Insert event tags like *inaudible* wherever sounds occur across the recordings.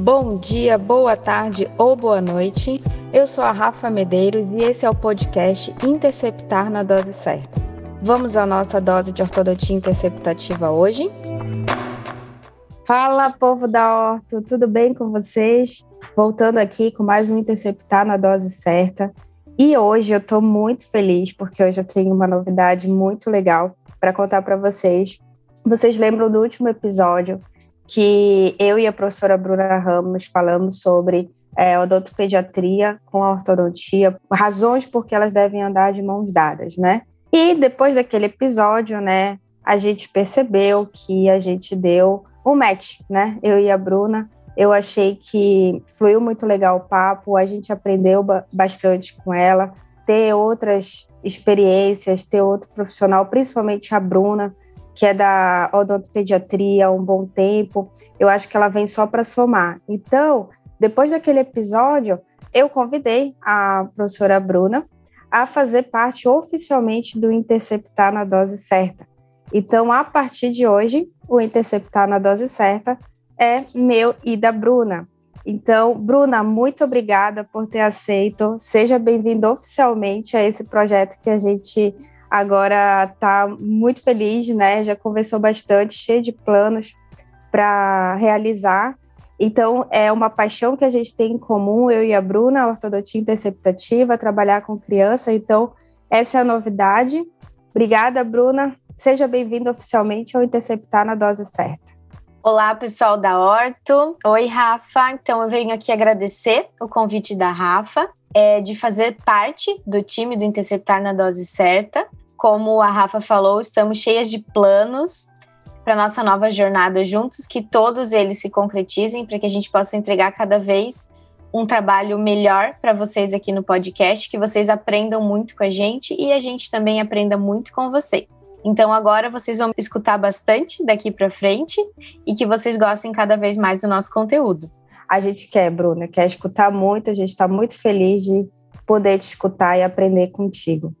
Bom dia, boa tarde ou boa noite. Eu sou a Rafa Medeiros e esse é o podcast Interceptar na Dose Certa. Vamos à nossa dose de ortodontia interceptativa hoje? Fala, povo da Orto, tudo bem com vocês? Voltando aqui com mais um Interceptar na Dose Certa. E hoje eu estou muito feliz porque hoje eu tenho uma novidade muito legal para contar para vocês. Vocês lembram do último episódio que eu e a professora Bruna Ramos falamos sobre é, odontopediatria com a ortodontia, razões por que elas devem andar de mãos dadas, né? E depois daquele episódio, né, a gente percebeu que a gente deu um match, né? Eu e a Bruna. Eu achei que fluiu muito legal o papo, a gente aprendeu bastante com ela, ter outras experiências, ter outro profissional, principalmente a Bruna, que é da odontopediatria há um bom tempo. Eu acho que ela vem só para somar. Então, depois daquele episódio, eu convidei a professora Bruna a fazer parte oficialmente do Interceptar na Dose Certa. Então, a partir de hoje, o Interceptar na Dose Certa é meu e da Bruna. Então, Bruna, muito obrigada por ter aceito. Seja bem-vinda oficialmente a esse projeto que a gente agora está muito feliz, né? Já conversou bastante, cheio de planos para realizar. Então, é uma paixão que a gente tem em comum, eu e a Bruna, a ortodontia interceptativa, trabalhar com criança. Então, essa é a novidade. Obrigada, Bruna. Seja bem-vinda oficialmente ao Interceptar na Dose Certa. Olá, pessoal da Horto. Oi, Rafa. Então, eu venho aqui agradecer o convite da Rafa é, de fazer parte do time do Interceptar na Dose Certa. Como a Rafa falou, estamos cheias de planos para nossa nova jornada juntos, que todos eles se concretizem para que a gente possa entregar cada vez um trabalho melhor para vocês aqui no podcast, que vocês aprendam muito com a gente e a gente também aprenda muito com vocês. Então agora vocês vão escutar bastante daqui para frente e que vocês gostem cada vez mais do nosso conteúdo. A gente quer, Bruna, quer escutar muito, a gente está muito feliz de poder te escutar e aprender contigo.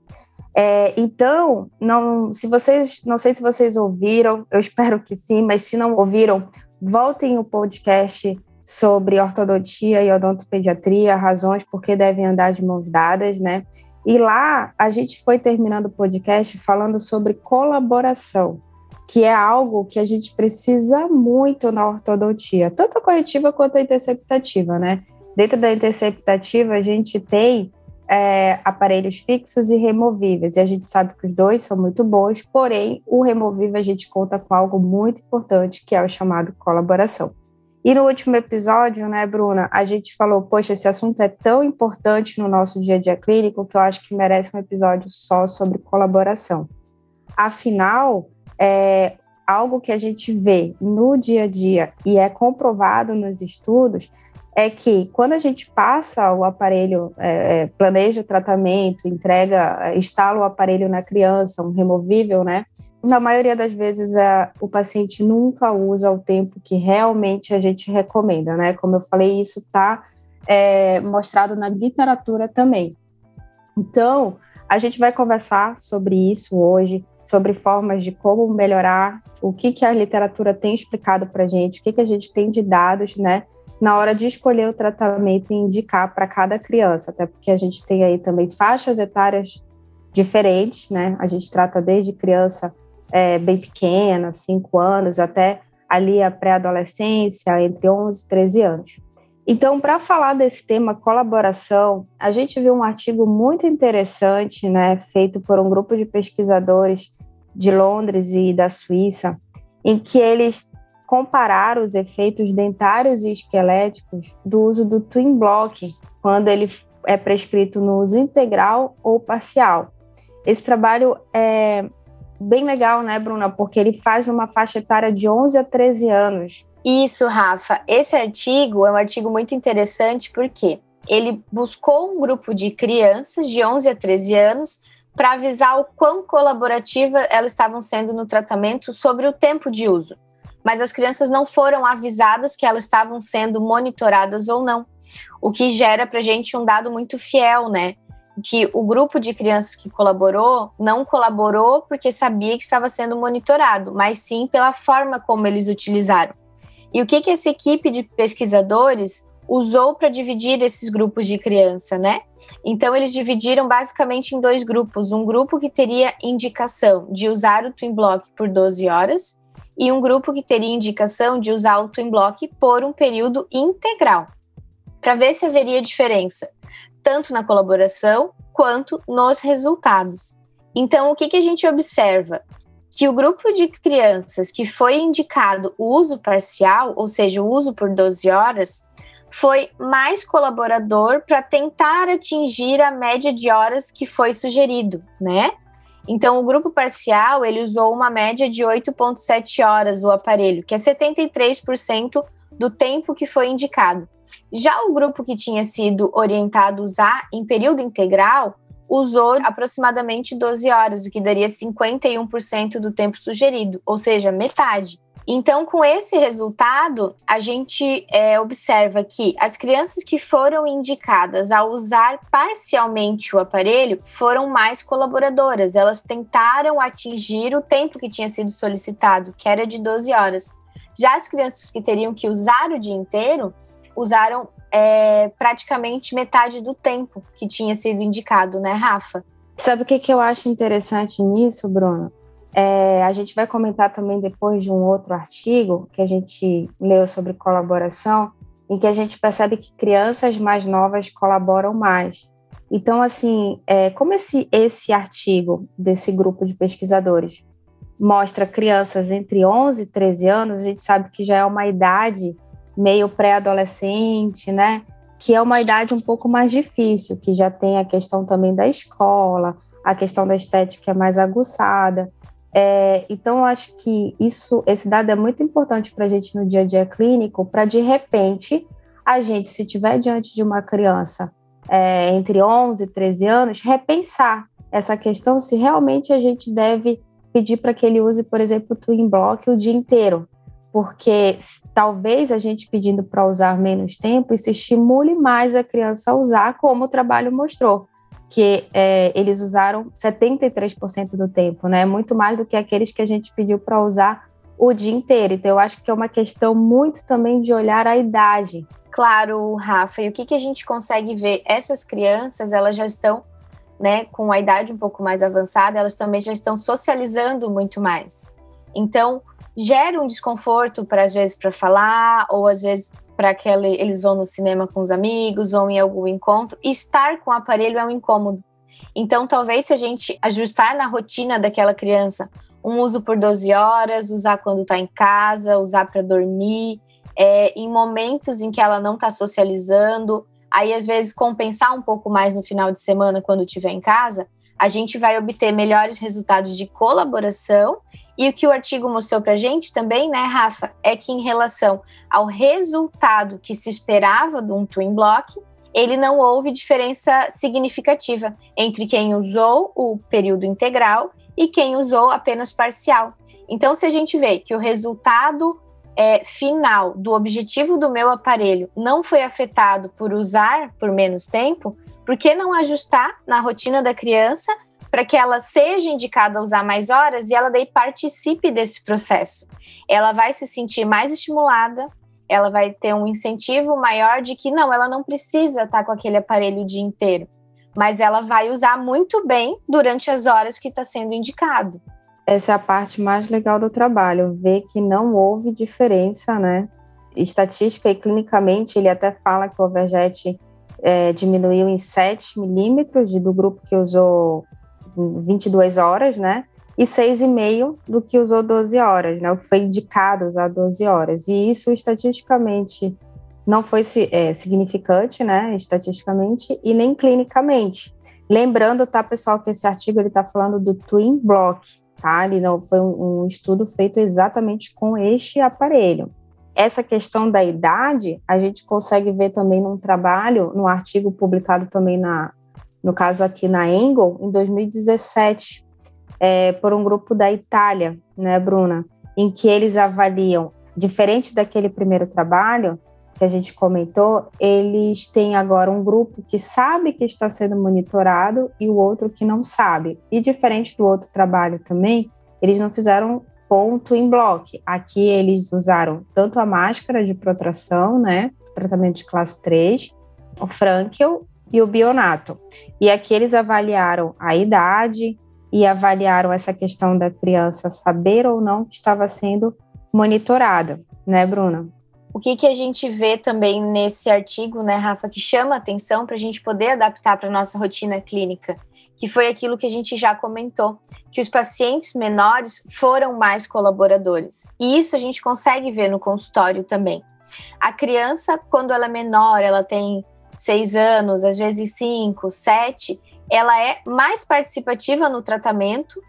É, então, não, se vocês, não sei se vocês ouviram, eu *laughs* espero que sim, mas se não ouviram, voltem o podcast sobre ortodontia e odontopediatria, razões por que devem andar de mãos dadas, né? E lá a gente foi terminando o podcast falando sobre colaboração, que é algo que a gente precisa muito na ortodontia, tanto a corretiva quanto a interceptativa, né? Dentro da interceptativa, a gente tem é, aparelhos fixos e removíveis. E a gente sabe que os dois são muito bons, porém, o removível a gente conta com algo muito importante, que é o chamado colaboração. E no último episódio, né, Bruna, a gente falou, poxa, esse assunto é tão importante no nosso dia a dia clínico que eu acho que merece um episódio só sobre colaboração. Afinal, é algo que a gente vê no dia a dia e é comprovado nos estudos é que quando a gente passa o aparelho, é, é, planeja o tratamento, entrega, é, instala o aparelho na criança, um removível, né? Na maioria das vezes é, o paciente nunca usa o tempo que realmente a gente recomenda, né? Como eu falei, isso está é, mostrado na literatura também. Então, a gente vai conversar sobre isso hoje, sobre formas de como melhorar, o que, que a literatura tem explicado para a gente, o que, que a gente tem de dados, né? na hora de escolher o tratamento e indicar para cada criança, até porque a gente tem aí também faixas etárias diferentes, né? A gente trata desde criança é, bem pequena, 5 anos, até ali a pré-adolescência, entre 11 e 13 anos. Então, para falar desse tema colaboração, a gente viu um artigo muito interessante, né, feito por um grupo de pesquisadores de Londres e da Suíça, em que eles comparar os efeitos dentários e esqueléticos do uso do Twin Block, quando ele é prescrito no uso integral ou parcial. Esse trabalho é bem legal, né, Bruna? Porque ele faz numa faixa etária de 11 a 13 anos. Isso, Rafa. Esse artigo é um artigo muito interessante porque ele buscou um grupo de crianças de 11 a 13 anos para avisar o quão colaborativa elas estavam sendo no tratamento sobre o tempo de uso mas as crianças não foram avisadas que elas estavam sendo monitoradas ou não, o que gera para gente um dado muito fiel, né? Que o grupo de crianças que colaborou não colaborou porque sabia que estava sendo monitorado, mas sim pela forma como eles utilizaram. E o que, que essa equipe de pesquisadores usou para dividir esses grupos de criança, né? Então, eles dividiram basicamente em dois grupos: um grupo que teria indicação de usar o Twin Block por 12 horas, e um grupo que teria indicação de usar o Twin Block por um período integral, para ver se haveria diferença, tanto na colaboração quanto nos resultados. Então, o que, que a gente observa? Que o grupo de crianças que foi indicado o uso parcial, ou seja, o uso por 12 horas, foi mais colaborador para tentar atingir a média de horas que foi sugerido, né? Então, o grupo parcial, ele usou uma média de 8.7 horas o aparelho, que é 73% do tempo que foi indicado. Já o grupo que tinha sido orientado a usar em período integral, usou aproximadamente 12 horas, o que daria 51% do tempo sugerido, ou seja, metade. Então, com esse resultado, a gente é, observa que as crianças que foram indicadas a usar parcialmente o aparelho foram mais colaboradoras. Elas tentaram atingir o tempo que tinha sido solicitado, que era de 12 horas. Já as crianças que teriam que usar o dia inteiro usaram é, praticamente metade do tempo que tinha sido indicado, né, Rafa? Sabe o que, que eu acho interessante nisso, Bruno? É, a gente vai comentar também depois de um outro artigo que a gente leu sobre colaboração, em que a gente percebe que crianças mais novas colaboram mais. Então, assim, é, como esse, esse artigo desse grupo de pesquisadores mostra crianças entre 11 e 13 anos, a gente sabe que já é uma idade meio pré-adolescente, né? Que é uma idade um pouco mais difícil, que já tem a questão também da escola, a questão da estética é mais aguçada. É, então, eu acho que isso, esse dado é muito importante para a gente no dia a dia clínico, para de repente a gente, se tiver diante de uma criança é, entre 11 e 13 anos, repensar essa questão se realmente a gente deve pedir para que ele use, por exemplo, o Twin Block o dia inteiro, porque talvez a gente pedindo para usar menos tempo, isso estimule mais a criança a usar, como o trabalho mostrou que é, eles usaram 73% do tempo, né? Muito mais do que aqueles que a gente pediu para usar o dia inteiro. Então, eu acho que é uma questão muito também de olhar a idade. Claro, Rafa. E o que, que a gente consegue ver? Essas crianças, elas já estão, né, com a idade um pouco mais avançada, elas também já estão socializando muito mais. Então, gera um desconforto para às vezes para falar ou às vezes para que eles vão no cinema com os amigos, vão em algum encontro. estar com o aparelho é um incômodo. Então, talvez se a gente ajustar na rotina daquela criança um uso por 12 horas, usar quando está em casa, usar para dormir, é, em momentos em que ela não está socializando, aí às vezes compensar um pouco mais no final de semana quando estiver em casa, a gente vai obter melhores resultados de colaboração e o que o artigo mostrou para a gente também, né, Rafa, é que em relação ao resultado que se esperava de um Twin Block, ele não houve diferença significativa entre quem usou o período integral e quem usou apenas parcial. Então, se a gente vê que o resultado é, final do objetivo do meu aparelho não foi afetado por usar por menos tempo, por que não ajustar na rotina da criança para que ela seja indicada a usar mais horas e ela daí participe desse processo. Ela vai se sentir mais estimulada, ela vai ter um incentivo maior de que não, ela não precisa estar com aquele aparelho o dia inteiro, mas ela vai usar muito bem durante as horas que está sendo indicado. Essa é a parte mais legal do trabalho, ver que não houve diferença, né? Estatística e clinicamente, ele até fala que o overjet é, diminuiu em 7 milímetros do grupo que usou 22 horas, né? E 6,5 do que usou 12 horas, né? O que foi indicado usar 12 horas. E isso estatisticamente não foi é, significante, né? Estatisticamente e nem clinicamente. Lembrando, tá, pessoal, que esse artigo ele está falando do Twin Block, tá? Ele não foi um, um estudo feito exatamente com este aparelho. Essa questão da idade, a gente consegue ver também num trabalho, num artigo publicado também na, no caso aqui na Engel, em 2017, é, por um grupo da Itália, né, Bruna, em que eles avaliam, diferente daquele primeiro trabalho, que a gente comentou, eles têm agora um grupo que sabe que está sendo monitorado e o outro que não sabe. E diferente do outro trabalho também, eles não fizeram ponto em bloco. Aqui eles usaram tanto a máscara de protração, né, tratamento de classe 3, o Frankel e o Bionato. E aqui eles avaliaram a idade e avaliaram essa questão da criança saber ou não que estava sendo monitorada, né, Bruna? O que, que a gente vê também nesse artigo, né, Rafa, que chama atenção para a gente poder adaptar para a nossa rotina clínica, que foi aquilo que a gente já comentou, que os pacientes menores foram mais colaboradores. E isso a gente consegue ver no consultório também. A criança, quando ela é menor, ela tem seis anos, às vezes cinco, sete, ela é mais participativa no tratamento,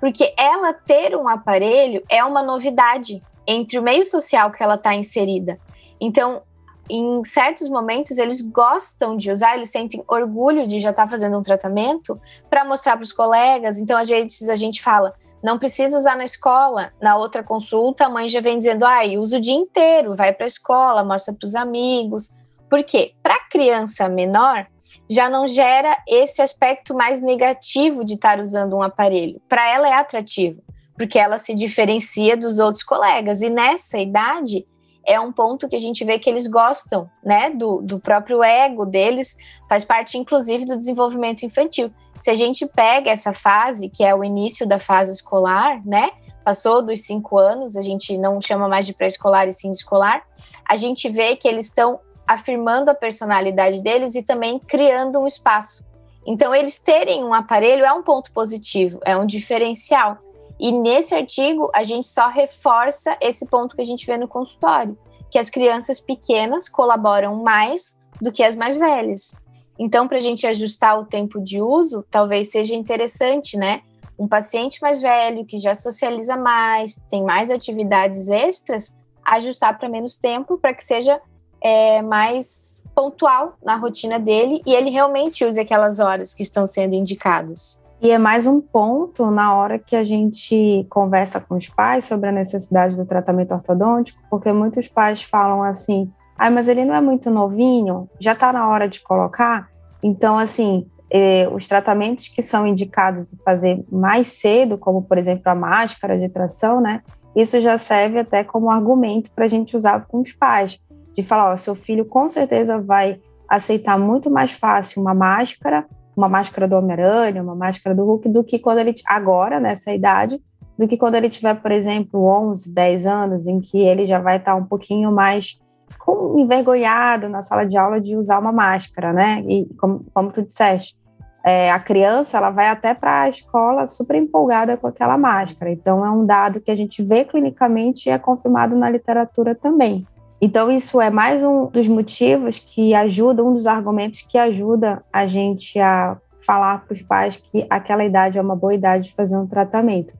porque ela ter um aparelho é uma novidade entre o meio social que ela está inserida. Então, em certos momentos, eles gostam de usar, eles sentem orgulho de já estar tá fazendo um tratamento para mostrar para os colegas. Então, às vezes, a gente fala, não precisa usar na escola. Na outra consulta, a mãe já vem dizendo, ah, usa o dia inteiro, vai para a escola, mostra para os amigos. Por quê? Para a criança menor, já não gera esse aspecto mais negativo de estar usando um aparelho. Para ela é atrativo porque ela se diferencia dos outros colegas. E nessa idade é um ponto que a gente vê que eles gostam, né, do, do próprio ego deles, faz parte inclusive do desenvolvimento infantil. Se a gente pega essa fase, que é o início da fase escolar, né, passou dos cinco anos, a gente não chama mais de pré-escolar e sim de escolar, a gente vê que eles estão afirmando a personalidade deles e também criando um espaço. Então, eles terem um aparelho é um ponto positivo, é um diferencial. E nesse artigo, a gente só reforça esse ponto que a gente vê no consultório, que as crianças pequenas colaboram mais do que as mais velhas. Então, para a gente ajustar o tempo de uso, talvez seja interessante, né? Um paciente mais velho, que já socializa mais, tem mais atividades extras, ajustar para menos tempo, para que seja é, mais pontual na rotina dele e ele realmente use aquelas horas que estão sendo indicadas. E é mais um ponto na hora que a gente conversa com os pais sobre a necessidade do tratamento ortodôntico, porque muitos pais falam assim: ah, mas ele não é muito novinho, já está na hora de colocar. Então, assim, eh, os tratamentos que são indicados fazer mais cedo, como por exemplo a máscara de tração, né? Isso já serve até como argumento para a gente usar com os pais, de falar: ó, seu filho com certeza vai aceitar muito mais fácil uma máscara uma máscara do Homem-Aranha, uma máscara do Hulk, do que quando ele, agora, nessa idade, do que quando ele tiver, por exemplo, 11, 10 anos, em que ele já vai estar um pouquinho mais com, envergonhado na sala de aula de usar uma máscara, né? E como, como tu disseste, é, a criança ela vai até para a escola super empolgada com aquela máscara. Então, é um dado que a gente vê clinicamente e é confirmado na literatura também. Então, isso é mais um dos motivos que ajuda, um dos argumentos que ajuda a gente a falar para os pais que aquela idade é uma boa idade de fazer um tratamento.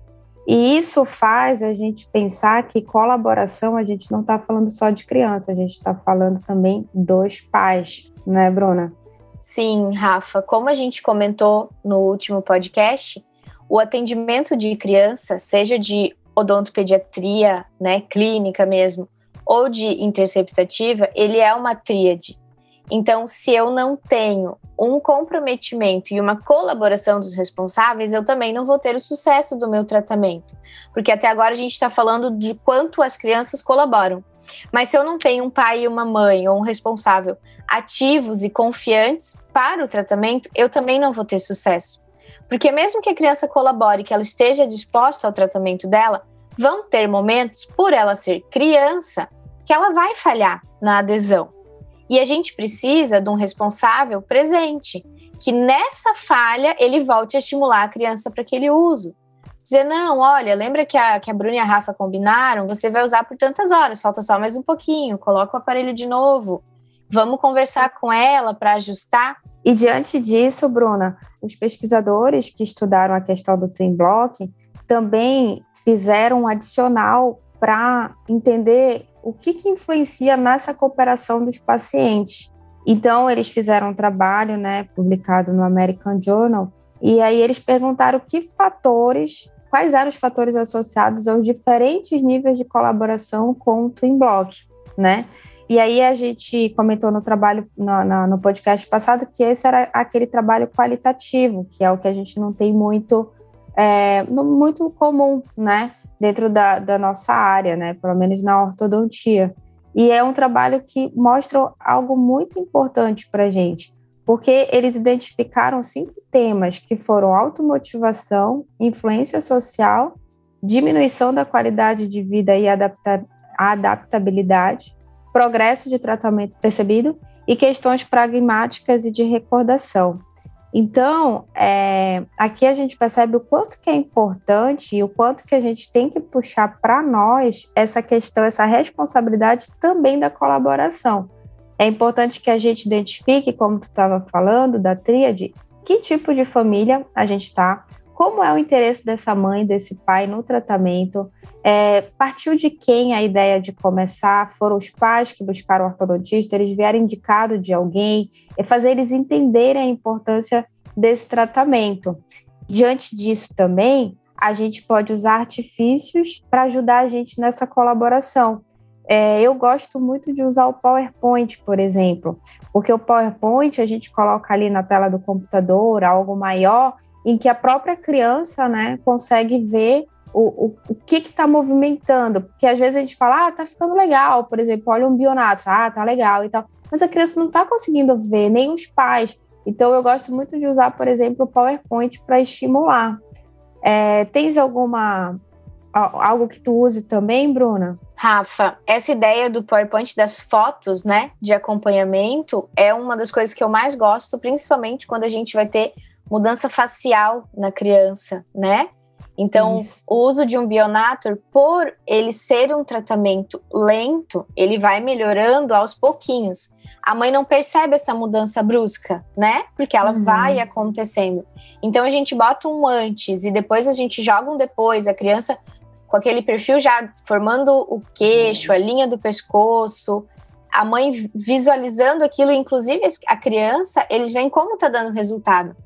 E isso faz a gente pensar que colaboração, a gente não está falando só de criança, a gente está falando também dos pais, né, Bruna? Sim, Rafa. Como a gente comentou no último podcast, o atendimento de criança, seja de odontopediatria, né, clínica mesmo, ou de interceptativa, ele é uma tríade. Então, se eu não tenho um comprometimento e uma colaboração dos responsáveis, eu também não vou ter o sucesso do meu tratamento. Porque até agora a gente está falando de quanto as crianças colaboram. Mas se eu não tenho um pai e uma mãe ou um responsável ativos e confiantes para o tratamento, eu também não vou ter sucesso. Porque mesmo que a criança colabore, que ela esteja disposta ao tratamento dela, vão ter momentos, por ela ser criança, que ela vai falhar na adesão. E a gente precisa de um responsável presente, que nessa falha ele volte a estimular a criança para aquele uso. Dizer, não, olha, lembra que a, que a Bruna e a Rafa combinaram? Você vai usar por tantas horas, falta só mais um pouquinho, coloca o aparelho de novo. Vamos conversar com ela para ajustar. E diante disso, Bruna, os pesquisadores que estudaram a questão do Twin Block também fizeram um adicional para entender o que, que influencia nessa cooperação dos pacientes. Então, eles fizeram um trabalho, né, publicado no American Journal, e aí eles perguntaram que fatores, quais eram os fatores associados aos diferentes níveis de colaboração com o Twin Block. né? E aí a gente comentou no trabalho, no, no, no, podcast passado, que esse era aquele trabalho qualitativo, que é o que a gente não tem muito, é, muito comum, né? Dentro da, da nossa área, né? Pelo menos na ortodontia. E é um trabalho que mostra algo muito importante para a gente, porque eles identificaram cinco temas que foram automotivação, influência social, diminuição da qualidade de vida e adapta adaptabilidade, progresso de tratamento percebido e questões pragmáticas e de recordação. Então, é, aqui a gente percebe o quanto que é importante e o quanto que a gente tem que puxar para nós essa questão, essa responsabilidade também da colaboração. É importante que a gente identifique, como tu estava falando, da tríade, que tipo de família a gente está, como é o interesse dessa mãe, desse pai no tratamento, é, partiu de quem a ideia de começar, foram os pais que buscaram o ortodontista, eles vieram indicado de alguém, é fazer eles entenderem a importância desse tratamento. Diante disso também, a gente pode usar artifícios para ajudar a gente nessa colaboração. É, eu gosto muito de usar o PowerPoint, por exemplo, porque o PowerPoint a gente coloca ali na tela do computador algo maior em que a própria criança né, consegue ver o, o, o que está movimentando, porque às vezes a gente fala, ah, tá ficando legal, por exemplo, olha um bionato, ah, tá legal e tal, mas a criança não está conseguindo ver, nem os pais. Então eu gosto muito de usar, por exemplo, o PowerPoint para estimular. É, tens alguma algo que tu use também, Bruna? Rafa, essa ideia do PowerPoint das fotos, né, de acompanhamento, é uma das coisas que eu mais gosto, principalmente quando a gente vai ter mudança facial na criança, né? Então, Isso. o uso de um bionator, por ele ser um tratamento lento, ele vai melhorando aos pouquinhos. A mãe não percebe essa mudança brusca, né? Porque ela uhum. vai acontecendo. Então, a gente bota um antes e depois a gente joga um depois. A criança com aquele perfil já formando o queixo, a linha do pescoço, a mãe visualizando aquilo, inclusive a criança, eles veem como está dando resultado.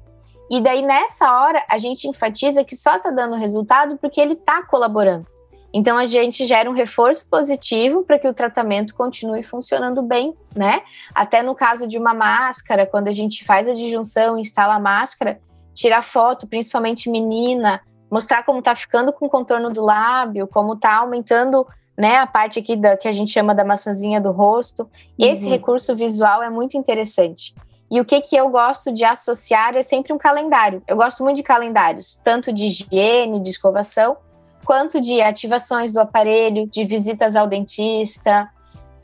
E daí, nessa hora, a gente enfatiza que só está dando resultado porque ele está colaborando. Então, a gente gera um reforço positivo para que o tratamento continue funcionando bem, né? Até no caso de uma máscara, quando a gente faz a disjunção, instala a máscara, tirar foto, principalmente menina, mostrar como está ficando com o contorno do lábio, como está aumentando né, a parte aqui da, que a gente chama da maçãzinha do rosto. Esse uhum. recurso visual é muito interessante. E o que, que eu gosto de associar é sempre um calendário. Eu gosto muito de calendários, tanto de higiene, de escovação, quanto de ativações do aparelho, de visitas ao dentista.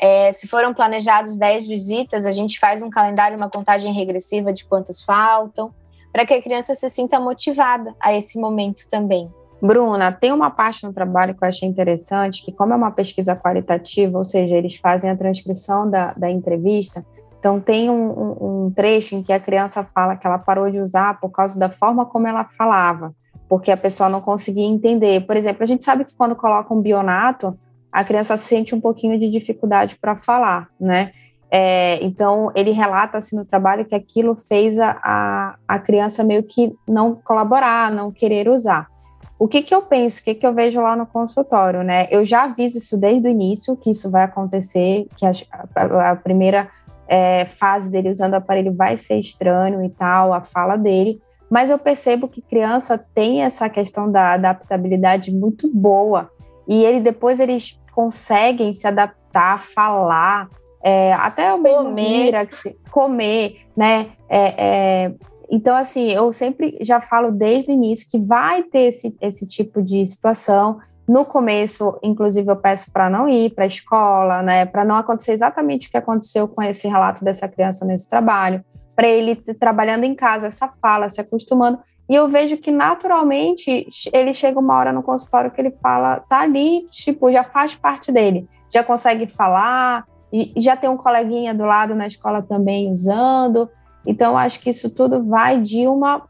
É, se foram planejados 10 visitas, a gente faz um calendário, uma contagem regressiva de quantas faltam, para que a criança se sinta motivada a esse momento também. Bruna, tem uma parte no trabalho que eu achei interessante, que como é uma pesquisa qualitativa, ou seja, eles fazem a transcrição da, da entrevista, então, tem um, um, trecho em que a criança fala que ela parou de usar por causa da forma como ela falava, porque a pessoa não conseguia entender. Por exemplo, a gente sabe que quando coloca um bionato, a criança sente um pouquinho de dificuldade para falar, né? É, então, ele relata assim, no trabalho que aquilo fez a, a, a, criança meio que não colaborar, não querer usar. O que, que eu penso, o que, que eu vejo lá no consultório, né? Eu já aviso isso desde o início, que isso vai acontecer, que a, a primeira é, fase dele usando o aparelho vai ser estranho e tal, a fala dele, mas eu percebo que criança tem essa questão da adaptabilidade muito boa e ele depois eles conseguem se adaptar, falar, é, até o mesmo comer, comer né? É, é, então, assim, eu sempre já falo desde o início que vai ter esse, esse tipo de situação. No começo, inclusive, eu peço para não ir para a escola, né, para não acontecer exatamente o que aconteceu com esse relato dessa criança nesse trabalho, para ele trabalhando em casa, essa fala, se acostumando. E eu vejo que naturalmente ele chega uma hora no consultório que ele fala, tá ali, tipo, já faz parte dele, já consegue falar, e já tem um coleguinha do lado na escola também usando. Então, acho que isso tudo vai de uma,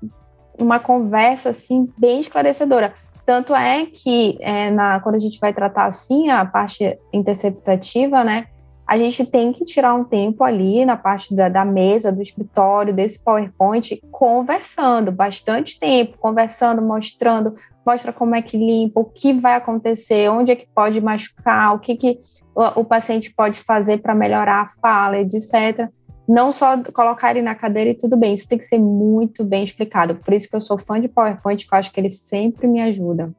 uma conversa assim bem esclarecedora. Tanto é que é, na, quando a gente vai tratar assim a parte interceptativa, né, a gente tem que tirar um tempo ali na parte da, da, mesa, do escritório, desse PowerPoint, conversando, bastante tempo, conversando, mostrando, mostra como é que limpa, o que vai acontecer, onde é que pode machucar, o que, que o, o paciente pode fazer para melhorar a fala, etc. Não só colocar ele na cadeira e tudo bem, isso tem que ser muito bem explicado. Por isso que eu sou fã de PowerPoint, que eu acho que ele sempre me ajuda.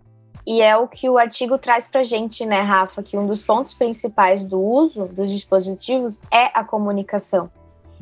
E é o que o artigo traz para gente, né, Rafa? Que um dos pontos principais do uso dos dispositivos é a comunicação.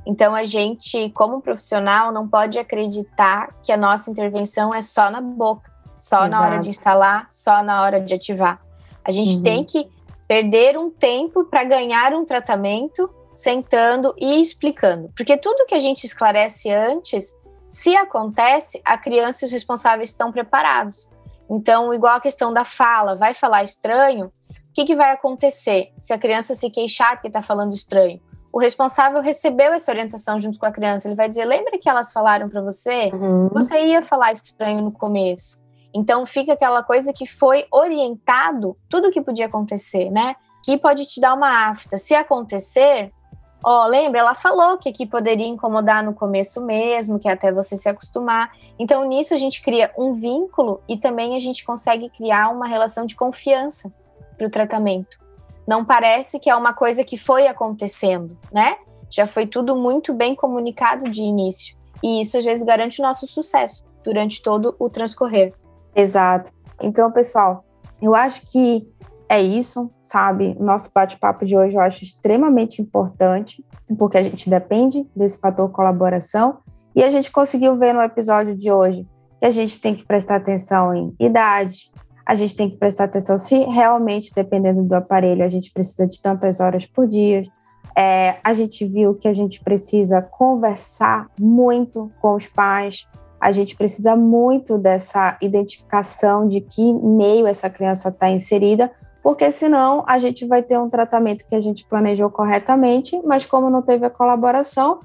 Então, a gente, como profissional, não pode acreditar que a nossa intervenção é só na boca, só Exato. na hora de instalar, só na hora de ativar. A gente uhum. tem que perder um tempo para ganhar um tratamento, sentando e explicando. Porque tudo que a gente esclarece antes, se acontece, a criança e os responsáveis estão preparados. Então, igual a questão da fala, vai falar estranho, o que, que vai acontecer se a criança se queixar porque está falando estranho? O responsável recebeu essa orientação junto com a criança. Ele vai dizer: lembra que elas falaram para você? Uhum. Você ia falar estranho no começo. Então fica aquela coisa que foi orientado tudo o que podia acontecer, né? Que pode te dar uma afta. Se acontecer, ó, lembra, ela falou que aqui poderia incomodar no começo mesmo, que é até você se acostumar. Então nisso a gente cria um vínculo e também a gente consegue criar uma relação de confiança para o tratamento. Não parece que é uma coisa que foi acontecendo, né? Já foi tudo muito bem comunicado de início. E isso às vezes garante o nosso sucesso durante todo o transcorrer. Exato. Então, pessoal, eu acho que é isso, sabe? Nosso bate-papo de hoje eu acho extremamente importante, porque a gente depende desse fator colaboração e a gente conseguiu ver no episódio de hoje que a gente tem que prestar atenção em idade, a gente tem que prestar atenção se realmente, dependendo do aparelho, a gente precisa de tantas horas por dia. É, a gente viu que a gente precisa conversar muito com os pais, a gente precisa muito dessa identificação de que meio essa criança está inserida, porque senão a gente vai ter um tratamento que a gente planejou corretamente, mas como não teve a colaboração,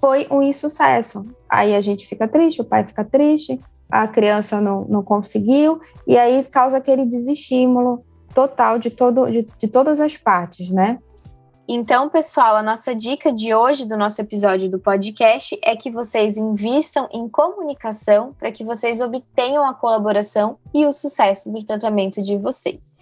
foi um insucesso. Aí a gente fica triste, o pai fica triste, a criança não, não conseguiu, e aí causa aquele desestímulo total de, todo, de, de todas as partes, né? Então, pessoal, a nossa dica de hoje do nosso episódio do podcast é que vocês invistam em comunicação para que vocês obtenham a colaboração e o sucesso do tratamento de vocês.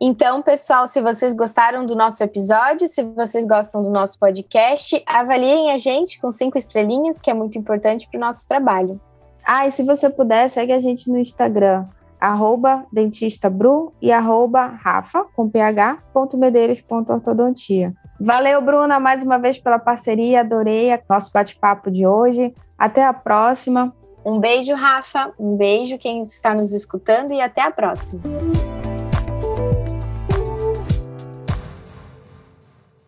Então, pessoal, se vocês gostaram do nosso episódio, se vocês gostam do nosso podcast, avaliem a gente com cinco estrelinhas, que é muito importante para o nosso trabalho. Ah, e se você puder, segue a gente no Instagram, arroba dentistabru e arroba rafa, com ph, ponto medeiros, ponto ortodontia. Valeu, Bruna, mais uma vez pela parceria. Adorei nosso bate-papo de hoje. Até a próxima. Um beijo, Rafa. Um beijo quem está nos escutando e até a próxima.